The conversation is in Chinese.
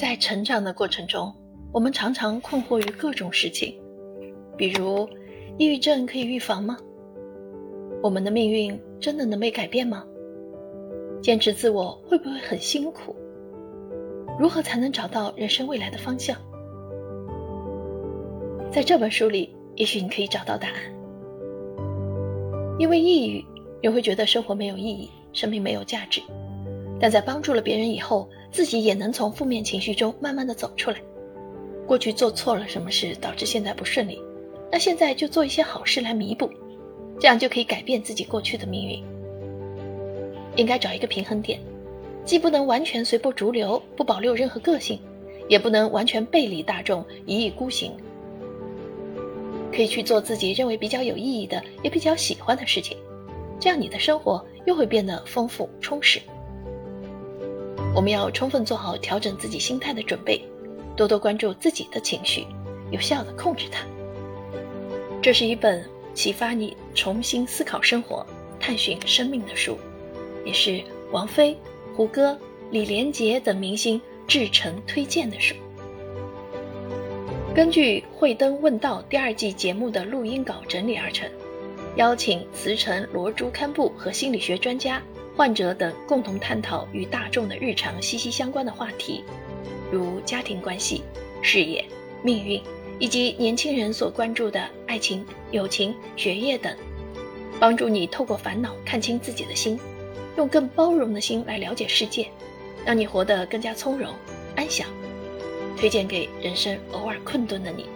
在成长的过程中，我们常常困惑于各种事情，比如，抑郁症可以预防吗？我们的命运真的能被改变吗？坚持自我会不会很辛苦？如何才能找到人生未来的方向？在这本书里，也许你可以找到答案。因为抑郁，人会觉得生活没有意义，生命没有价值。但在帮助了别人以后，自己也能从负面情绪中慢慢的走出来。过去做错了什么事导致现在不顺利，那现在就做一些好事来弥补，这样就可以改变自己过去的命运。应该找一个平衡点，既不能完全随波逐流，不保留任何个性，也不能完全背离大众，一意孤行。可以去做自己认为比较有意义的，也比较喜欢的事情，这样你的生活又会变得丰富充实。我们要充分做好调整自己心态的准备，多多关注自己的情绪，有效的控制它。这是一本启发你重新思考生活、探寻生命的书，也是王菲、胡歌、李连杰等明星至诚推荐的书。根据《慧灯问道》第二季节目的录音稿整理而成，邀请慈诚、罗珠堪布和心理学专家。患者等共同探讨与大众的日常息息相关的话题，如家庭关系、事业、命运，以及年轻人所关注的爱情、友情、学业等，帮助你透过烦恼看清自己的心，用更包容的心来了解世界，让你活得更加从容安详。推荐给人生偶尔困顿的你。